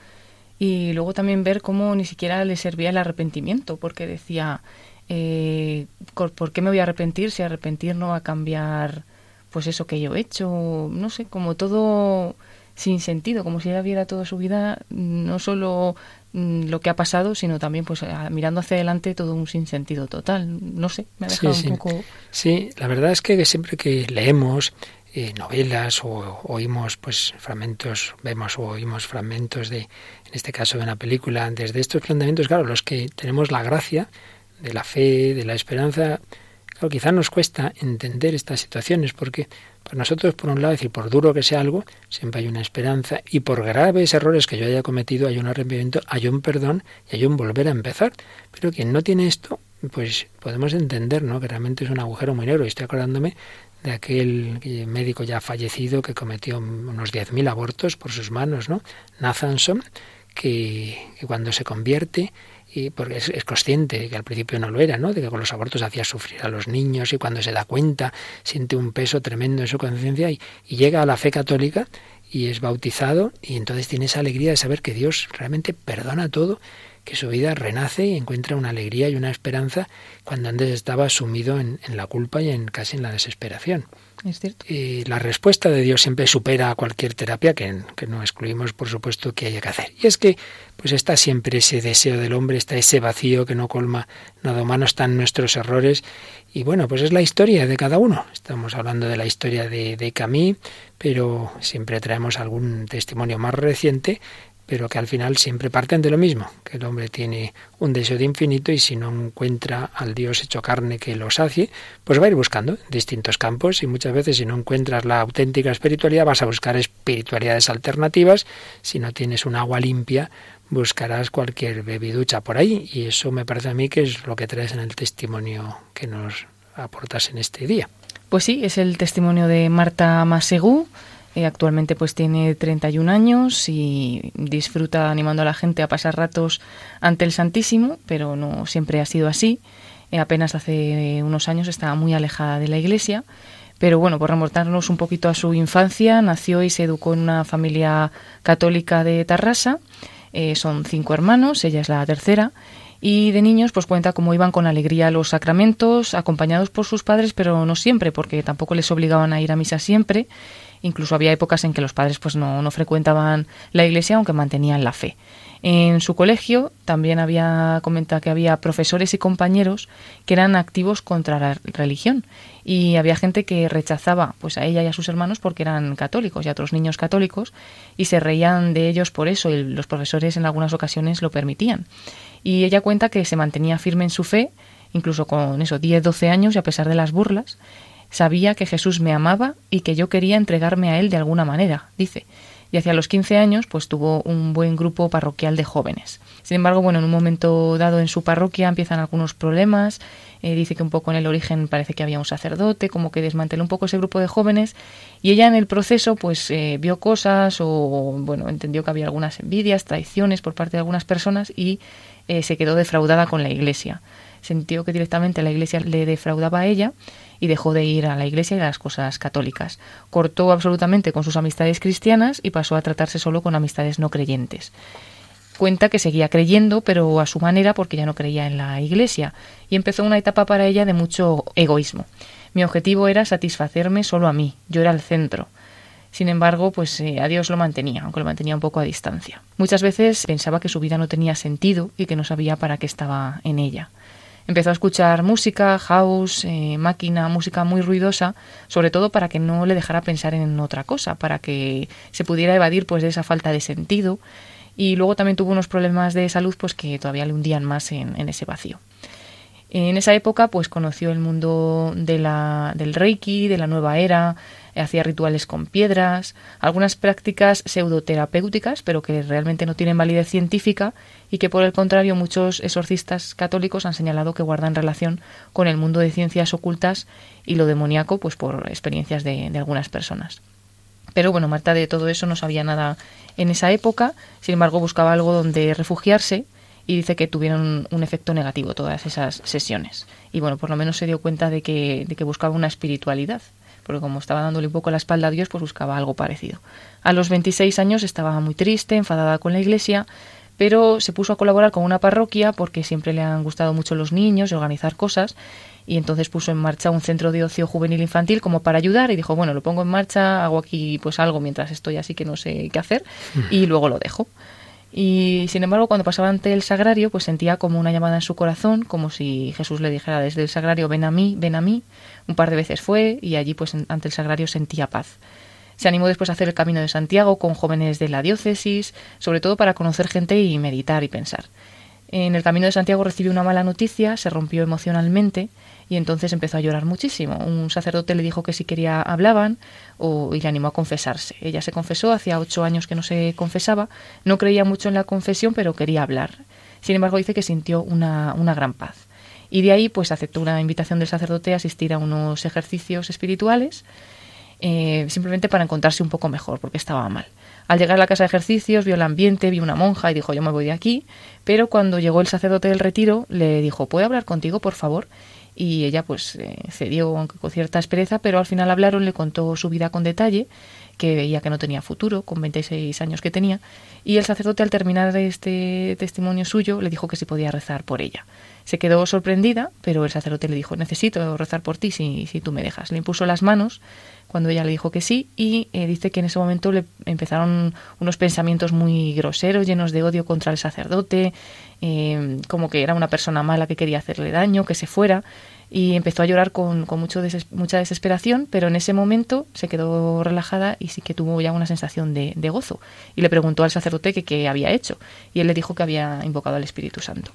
y luego también ver cómo ni siquiera le servía el arrepentimiento, porque decía, eh, ¿por qué me voy a arrepentir si arrepentir no va a cambiar pues eso que yo he hecho? No sé, como todo sin sentido, como si ella viera toda su vida no solo mm, lo que ha pasado, sino también pues mirando hacia adelante todo un sinsentido total. No sé, me ha dejado sí, un poco... Sí, la verdad es que siempre que leemos eh, novelas o oímos pues fragmentos, vemos o oímos fragmentos de, en este caso de una película, desde estos planteamientos, claro, los que tenemos la gracia de la fe, de la esperanza, claro, quizás nos cuesta entender estas situaciones porque para nosotros, por un lado, decir, por duro que sea algo, siempre hay una esperanza y por graves errores que yo haya cometido hay un arrepentimiento, hay un perdón y hay un volver a empezar. Pero quien no tiene esto, pues podemos entender, ¿no? Que realmente es un agujero muy negro. Y estoy acordándome de aquel médico ya fallecido que cometió unos 10.000 abortos por sus manos, ¿no? Nathanson, que, que cuando se convierte y porque es, consciente que al principio no lo era, ¿no? De que con los abortos hacía sufrir a los niños y cuando se da cuenta siente un peso tremendo en su conciencia y, y, llega a la fe católica y es bautizado y entonces tiene esa alegría de saber que Dios realmente perdona todo, que su vida renace y encuentra una alegría y una esperanza cuando antes estaba sumido en, en la culpa y en casi en la desesperación. Es cierto. Y la respuesta de Dios siempre supera a cualquier terapia, que, que, no excluimos, por supuesto, que haya que hacer. Y es que, pues está siempre ese deseo del hombre, está ese vacío que no colma nada humano, están nuestros errores. Y bueno, pues es la historia de cada uno. Estamos hablando de la historia de, de Camille, pero siempre traemos algún testimonio más reciente pero que al final siempre parten de lo mismo, que el hombre tiene un deseo de infinito y si no encuentra al Dios hecho carne que lo sacie, pues va a ir buscando distintos campos y muchas veces si no encuentras la auténtica espiritualidad vas a buscar espiritualidades alternativas, si no tienes un agua limpia buscarás cualquier bebiducha por ahí y eso me parece a mí que es lo que traes en el testimonio que nos aportas en este día. Pues sí, es el testimonio de Marta Masegú, eh, actualmente pues tiene 31 años y disfruta animando a la gente a pasar ratos ante el Santísimo, pero no siempre ha sido así. Eh, apenas hace unos años estaba muy alejada de la iglesia. Pero bueno, por remontarnos un poquito a su infancia, nació y se educó en una familia católica de Tarrasa. Eh, son cinco hermanos, ella es la tercera. Y de niños, pues cuenta cómo iban con alegría los sacramentos, acompañados por sus padres, pero no siempre, porque tampoco les obligaban a ir a misa siempre. Incluso había épocas en que los padres pues no, no frecuentaban la iglesia, aunque mantenían la fe. En su colegio también había comentado que había profesores y compañeros que eran activos contra la religión y había gente que rechazaba pues a ella y a sus hermanos porque eran católicos y a otros niños católicos y se reían de ellos por eso y los profesores en algunas ocasiones lo permitían. Y ella cuenta que se mantenía firme en su fe, incluso con eso 10, 12 años y a pesar de las burlas Sabía que Jesús me amaba y que yo quería entregarme a él de alguna manera, dice. Y hacia los 15 años, pues tuvo un buen grupo parroquial de jóvenes. Sin embargo, bueno, en un momento dado en su parroquia empiezan algunos problemas. Eh, dice que un poco en el origen parece que había un sacerdote, como que desmanteló un poco ese grupo de jóvenes. Y ella en el proceso, pues eh, vio cosas o, bueno, entendió que había algunas envidias, traiciones por parte de algunas personas y eh, se quedó defraudada con la iglesia. Sintió que directamente la iglesia le defraudaba a ella y dejó de ir a la iglesia y a las cosas católicas. Cortó absolutamente con sus amistades cristianas y pasó a tratarse solo con amistades no creyentes. Cuenta que seguía creyendo, pero a su manera porque ya no creía en la iglesia, y empezó una etapa para ella de mucho egoísmo. Mi objetivo era satisfacerme solo a mí, yo era el centro. Sin embargo, pues eh, a Dios lo mantenía, aunque lo mantenía un poco a distancia. Muchas veces pensaba que su vida no tenía sentido y que no sabía para qué estaba en ella. Empezó a escuchar música, house, eh, máquina, música muy ruidosa, sobre todo para que no le dejara pensar en otra cosa, para que se pudiera evadir pues de esa falta de sentido y luego también tuvo unos problemas de salud pues que todavía le hundían más en, en ese vacío. En esa época pues conoció el mundo de la, del Reiki, de la nueva era, hacía rituales con piedras, algunas prácticas pseudoterapéuticas, pero que realmente no tienen validez científica y que por el contrario muchos exorcistas católicos han señalado que guardan relación con el mundo de ciencias ocultas y lo demoníaco, pues por experiencias de, de algunas personas. Pero bueno, Marta de todo eso no sabía nada en esa época, sin embargo buscaba algo donde refugiarse y dice que tuvieron un efecto negativo todas esas sesiones. Y bueno, por lo menos se dio cuenta de que, de que buscaba una espiritualidad porque como estaba dándole un poco la espalda a Dios, pues buscaba algo parecido. A los 26 años estaba muy triste, enfadada con la iglesia, pero se puso a colaborar con una parroquia porque siempre le han gustado mucho los niños y organizar cosas y entonces puso en marcha un centro de ocio juvenil infantil como para ayudar y dijo, bueno, lo pongo en marcha, hago aquí pues algo mientras estoy así que no sé qué hacer y luego lo dejo. Y sin embargo, cuando pasaba ante el sagrario, pues sentía como una llamada en su corazón, como si Jesús le dijera desde el sagrario, ven a mí, ven a mí. Un par de veces fue y allí, pues ante el sagrario sentía paz. Se animó después a hacer el camino de Santiago con jóvenes de la diócesis, sobre todo para conocer gente y meditar y pensar. En el camino de Santiago recibió una mala noticia, se rompió emocionalmente y entonces empezó a llorar muchísimo. Un sacerdote le dijo que si quería hablaban o, y le animó a confesarse. Ella se confesó, hacía ocho años que no se confesaba, no creía mucho en la confesión, pero quería hablar. Sin embargo, dice que sintió una, una gran paz. Y de ahí, pues aceptó una invitación del sacerdote a asistir a unos ejercicios espirituales, eh, simplemente para encontrarse un poco mejor, porque estaba mal. Al llegar a la casa de ejercicios, vio el ambiente, vio una monja y dijo, yo me voy de aquí. Pero cuando llegó el sacerdote del retiro, le dijo, ¿puedo hablar contigo, por favor? Y ella pues eh, cedió, aunque con cierta aspereza, pero al final hablaron, le contó su vida con detalle, que veía que no tenía futuro, con 26 años que tenía, y el sacerdote al terminar este testimonio suyo le dijo que si podía rezar por ella. Se quedó sorprendida, pero el sacerdote le dijo, necesito rezar por ti si, si tú me dejas. Le impuso las manos cuando ella le dijo que sí y eh, dice que en ese momento le empezaron unos pensamientos muy groseros, llenos de odio contra el sacerdote, eh, como que era una persona mala que quería hacerle daño, que se fuera y empezó a llorar con, con mucho mucha desesperación, pero en ese momento se quedó relajada y sí que tuvo ya una sensación de, de gozo. Y le preguntó al sacerdote qué había hecho y él le dijo que había invocado al Espíritu Santo.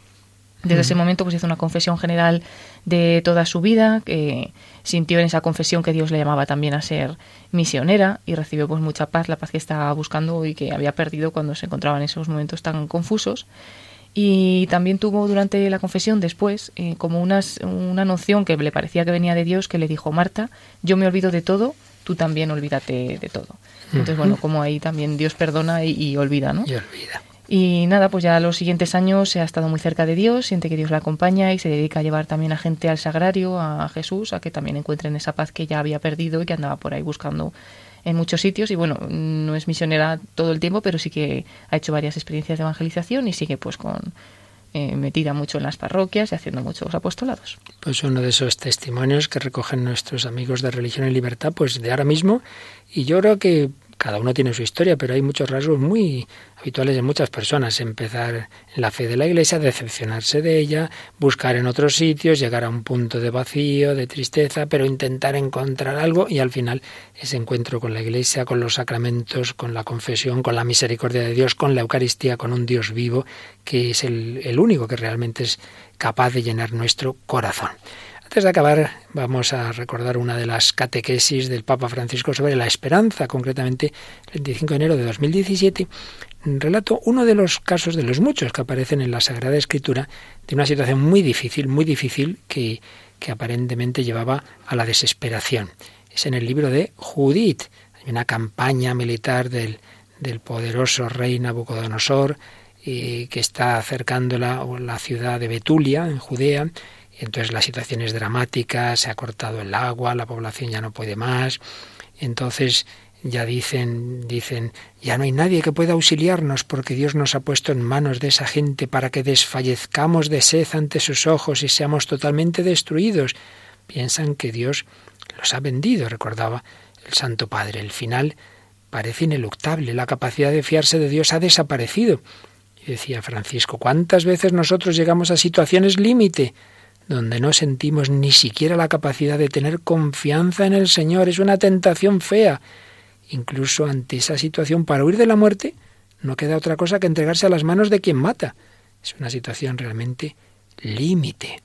Desde ese momento pues hizo una confesión general de toda su vida, que sintió en esa confesión que Dios le llamaba también a ser misionera y recibió pues mucha paz, la paz que estaba buscando y que había perdido cuando se encontraba en esos momentos tan confusos. Y también tuvo durante la confesión después eh, como unas, una noción que le parecía que venía de Dios que le dijo, Marta, yo me olvido de todo, tú también olvídate de todo. Entonces, bueno, como ahí también Dios perdona y, y olvida, ¿no? Y olvida. Y nada, pues ya los siguientes años se ha estado muy cerca de Dios, siente que Dios la acompaña y se dedica a llevar también a gente al sagrario, a Jesús, a que también encuentren esa paz que ya había perdido y que andaba por ahí buscando en muchos sitios. Y bueno, no es misionera todo el tiempo, pero sí que ha hecho varias experiencias de evangelización y sigue pues con eh, metida mucho en las parroquias y haciendo muchos apostolados. Pues uno de esos testimonios que recogen nuestros amigos de Religión y Libertad, pues de ahora mismo. Y yo creo que cada uno tiene su historia, pero hay muchos rasgos muy habituales en muchas personas. Empezar en la fe de la Iglesia, decepcionarse de ella, buscar en otros sitios, llegar a un punto de vacío, de tristeza, pero intentar encontrar algo y al final ese encuentro con la Iglesia, con los sacramentos, con la confesión, con la misericordia de Dios, con la Eucaristía, con un Dios vivo, que es el, el único que realmente es capaz de llenar nuestro corazón. Antes de acabar, vamos a recordar una de las catequesis del Papa Francisco sobre la esperanza, concretamente el 25 de enero de 2017. Relato uno de los casos de los muchos que aparecen en la Sagrada Escritura de una situación muy difícil, muy difícil, que, que aparentemente llevaba a la desesperación. Es en el libro de Judith. Hay una campaña militar del, del poderoso rey Nabucodonosor eh, que está acercando la, la ciudad de Betulia, en Judea, entonces la situación es dramática, se ha cortado el agua, la población ya no puede más. Entonces ya dicen, dicen, ya no hay nadie que pueda auxiliarnos porque Dios nos ha puesto en manos de esa gente para que desfallezcamos de sed ante sus ojos y seamos totalmente destruidos. Piensan que Dios los ha vendido, recordaba el Santo Padre. El final parece ineluctable, la capacidad de fiarse de Dios ha desaparecido. Y decía Francisco, ¿cuántas veces nosotros llegamos a situaciones límite? Donde no sentimos ni siquiera la capacidad de tener confianza en el Señor. Es una tentación fea. Incluso ante esa situación, para huir de la muerte, no queda otra cosa que entregarse a las manos de quien mata. Es una situación realmente límite.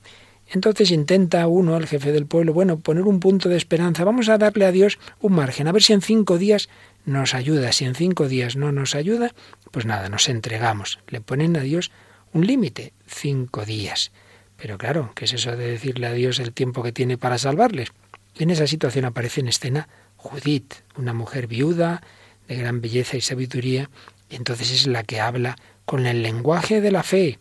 Entonces intenta uno, el jefe del pueblo, bueno, poner un punto de esperanza. Vamos a darle a Dios un margen, a ver si en cinco días nos ayuda. Si en cinco días no nos ayuda, pues nada, nos entregamos. Le ponen a Dios un límite, cinco días. Pero claro, ¿qué es eso de decirle a Dios el tiempo que tiene para salvarles? En esa situación aparece en escena Judith, una mujer viuda, de gran belleza y sabiduría, y entonces es la que habla con el lenguaje de la fe.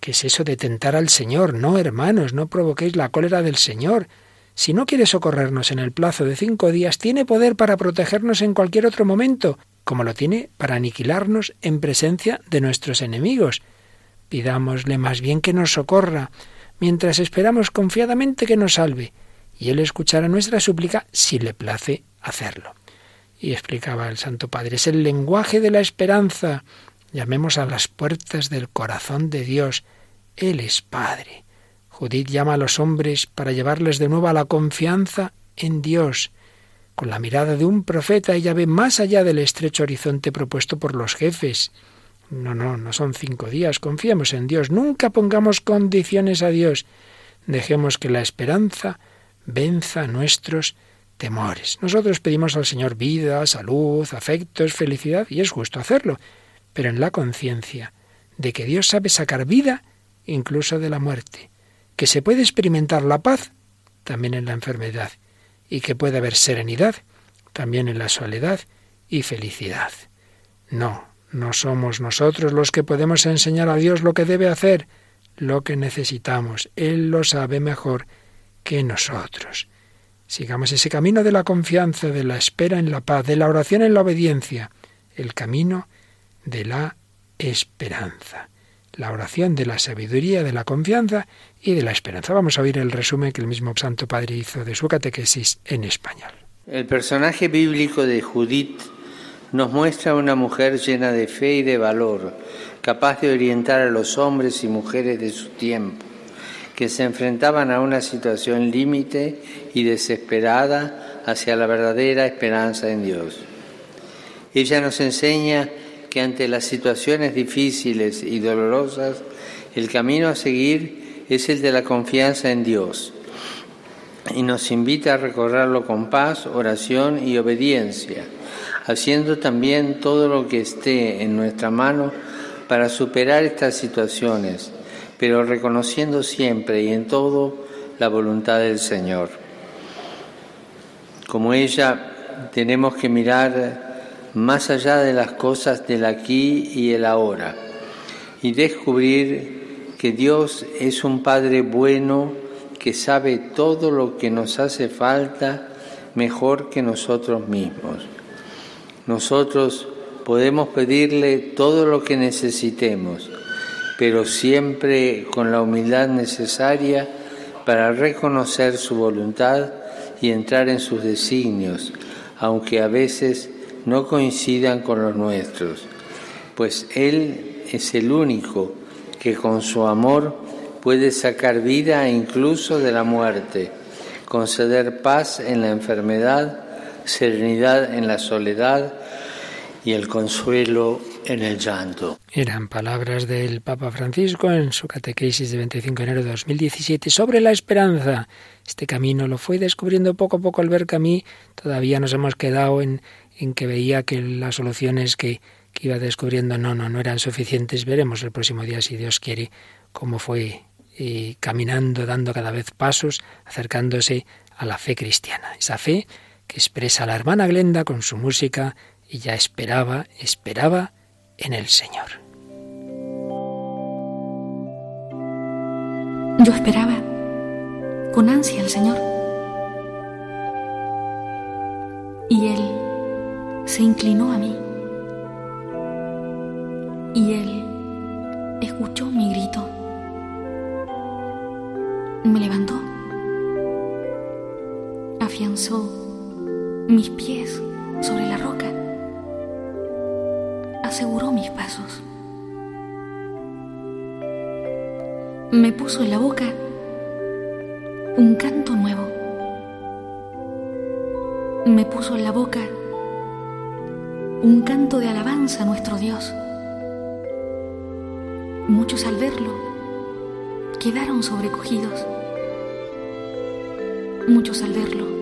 ¿Qué es eso de tentar al Señor? No, hermanos, no provoquéis la cólera del Señor. Si no quiere socorrernos en el plazo de cinco días, tiene poder para protegernos en cualquier otro momento, como lo tiene para aniquilarnos en presencia de nuestros enemigos. Pidámosle más bien que nos socorra, mientras esperamos confiadamente que nos salve, y Él escuchará nuestra súplica si le place hacerlo. Y explicaba el Santo Padre, es el lenguaje de la esperanza, Llamemos a las puertas del corazón de Dios. Él es Padre. Judith llama a los hombres para llevarles de nuevo a la confianza en Dios. Con la mirada de un profeta ella ve más allá del estrecho horizonte propuesto por los jefes. No, no, no son cinco días. Confiemos en Dios. Nunca pongamos condiciones a Dios. Dejemos que la esperanza venza nuestros temores. Nosotros pedimos al Señor vida, salud, afectos, felicidad, y es justo hacerlo pero en la conciencia de que Dios sabe sacar vida incluso de la muerte, que se puede experimentar la paz también en la enfermedad, y que puede haber serenidad también en la soledad y felicidad. No, no somos nosotros los que podemos enseñar a Dios lo que debe hacer, lo que necesitamos. Él lo sabe mejor que nosotros. Sigamos ese camino de la confianza, de la espera en la paz, de la oración en la obediencia, el camino de la esperanza. La oración de la sabiduría, de la confianza y de la esperanza. Vamos a oír el resumen que el mismo Santo Padre hizo de su catequesis en español. El personaje bíblico de Judith nos muestra una mujer llena de fe y de valor, capaz de orientar a los hombres y mujeres de su tiempo, que se enfrentaban a una situación límite y desesperada hacia la verdadera esperanza en Dios. Ella nos enseña que ante las situaciones difíciles y dolorosas, el camino a seguir es el de la confianza en Dios y nos invita a recorrerlo con paz, oración y obediencia, haciendo también todo lo que esté en nuestra mano para superar estas situaciones, pero reconociendo siempre y en todo la voluntad del Señor. Como ella, tenemos que mirar más allá de las cosas del aquí y el ahora y descubrir que Dios es un Padre bueno que sabe todo lo que nos hace falta mejor que nosotros mismos. Nosotros podemos pedirle todo lo que necesitemos, pero siempre con la humildad necesaria para reconocer su voluntad y entrar en sus designios, aunque a veces no coincidan con los nuestros, pues Él es el único que con su amor puede sacar vida incluso de la muerte, conceder paz en la enfermedad, serenidad en la soledad y el consuelo en el llanto. Eran palabras del Papa Francisco en su catequesis de 25 de enero de 2017 sobre la esperanza. Este camino lo fue descubriendo poco a poco al ver que a mí todavía nos hemos quedado en, que veía que las soluciones que, iba descubriendo no, no, no eran suficientes. Veremos el próximo día, si Dios quiere, cómo fue eh, caminando, dando cada vez pasos, acercándose a la fe cristiana. Esa fe que expresa la hermana Glenda con su música y ya esperaba, esperaba en el Señor. Yo esperaba con ansia al Señor. Y Él se inclinó a mí y él escuchó mi grito. Me levantó, afianzó mis pies sobre la roca, aseguró mis pasos, me puso en la boca un canto nuevo, me puso en la boca un canto de alabanza a nuestro Dios. Muchos al verlo quedaron sobrecogidos. Muchos al verlo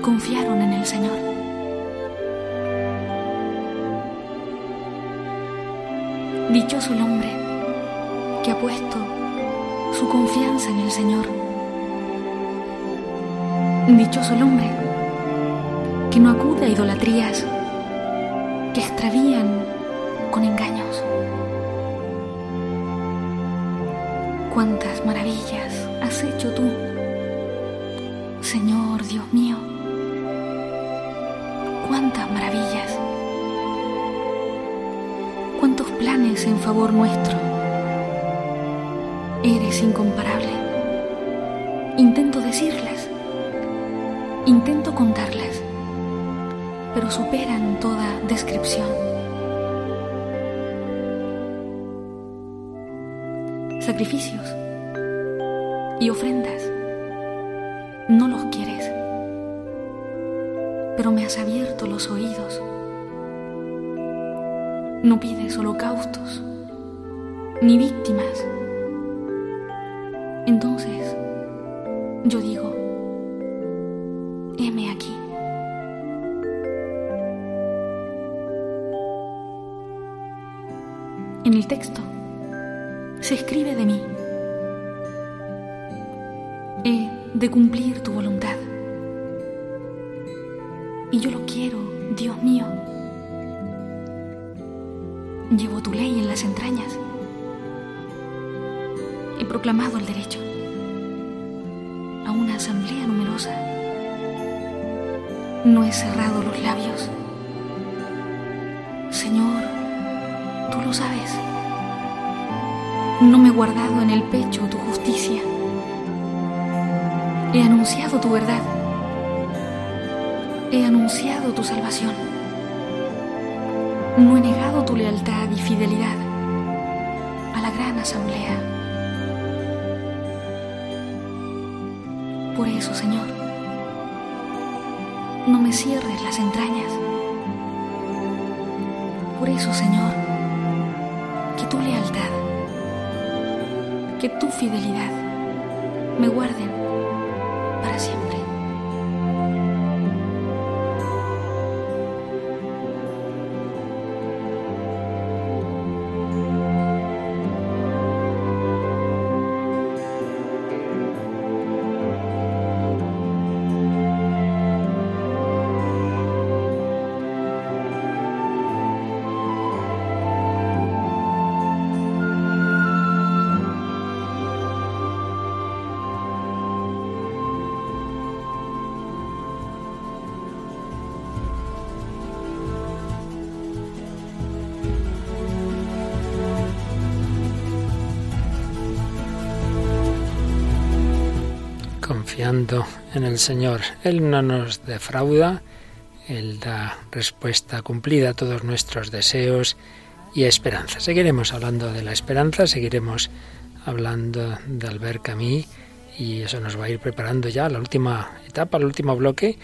confiaron en el Señor. Dichoso el hombre que ha puesto su confianza en el Señor. Dichoso el hombre que no acude a idolatrías que extravían con engaños. Cuántas maravillas has hecho tú, Señor Dios mío. Maravillas. Cuántos planes en favor nuestro. Eres incomparable. Intento decirles, intento contarles pero superan toda descripción. Sacrificios y ofrendas, me has abierto los oídos. No pides holocaustos ni víctimas. Entonces, yo digo, heme aquí. En el texto se escribe de mí. He de cumplir tu proclamado el derecho a una asamblea numerosa. No he cerrado los labios. Señor, tú lo sabes. No me he guardado en el pecho tu justicia. He anunciado tu verdad. He anunciado tu salvación. No he negado tu lealtad y fidelidad a la gran asamblea. Por eso, Señor, no me cierres las entrañas. Por eso, Señor, que tu lealtad, que tu fidelidad me guarden en el Señor. Él no nos defrauda, Él da respuesta cumplida a todos nuestros deseos y esperanza. Seguiremos hablando de la esperanza, seguiremos hablando de Albert Camus y eso nos va a ir preparando ya la última etapa, el último bloque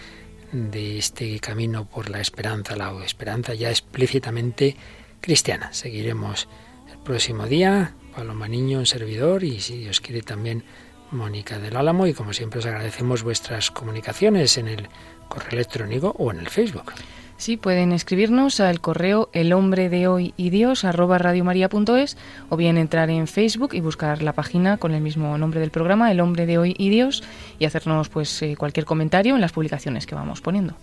de este camino por la esperanza, la esperanza ya explícitamente cristiana. Seguiremos el próximo día, Paloma Niño, un servidor, y si Dios quiere también Mónica del Álamo y como siempre os agradecemos vuestras comunicaciones en el correo electrónico o en el Facebook. Sí, pueden escribirnos al correo el hombre de hoy y Dios arroba radiomaria.es o bien entrar en Facebook y buscar la página con el mismo nombre del programa, el hombre de hoy y Dios, y hacernos pues eh, cualquier comentario en las publicaciones que vamos poniendo.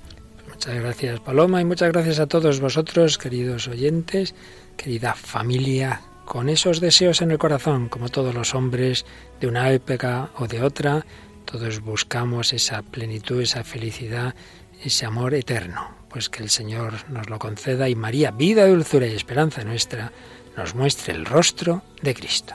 Muchas gracias Paloma y muchas gracias a todos vosotros, queridos oyentes, querida familia con esos deseos en el corazón, como todos los hombres de una época o de otra, todos buscamos esa plenitud, esa felicidad, ese amor eterno. Pues que el Señor nos lo conceda y María, vida, dulzura y esperanza nuestra, nos muestre el rostro de Cristo.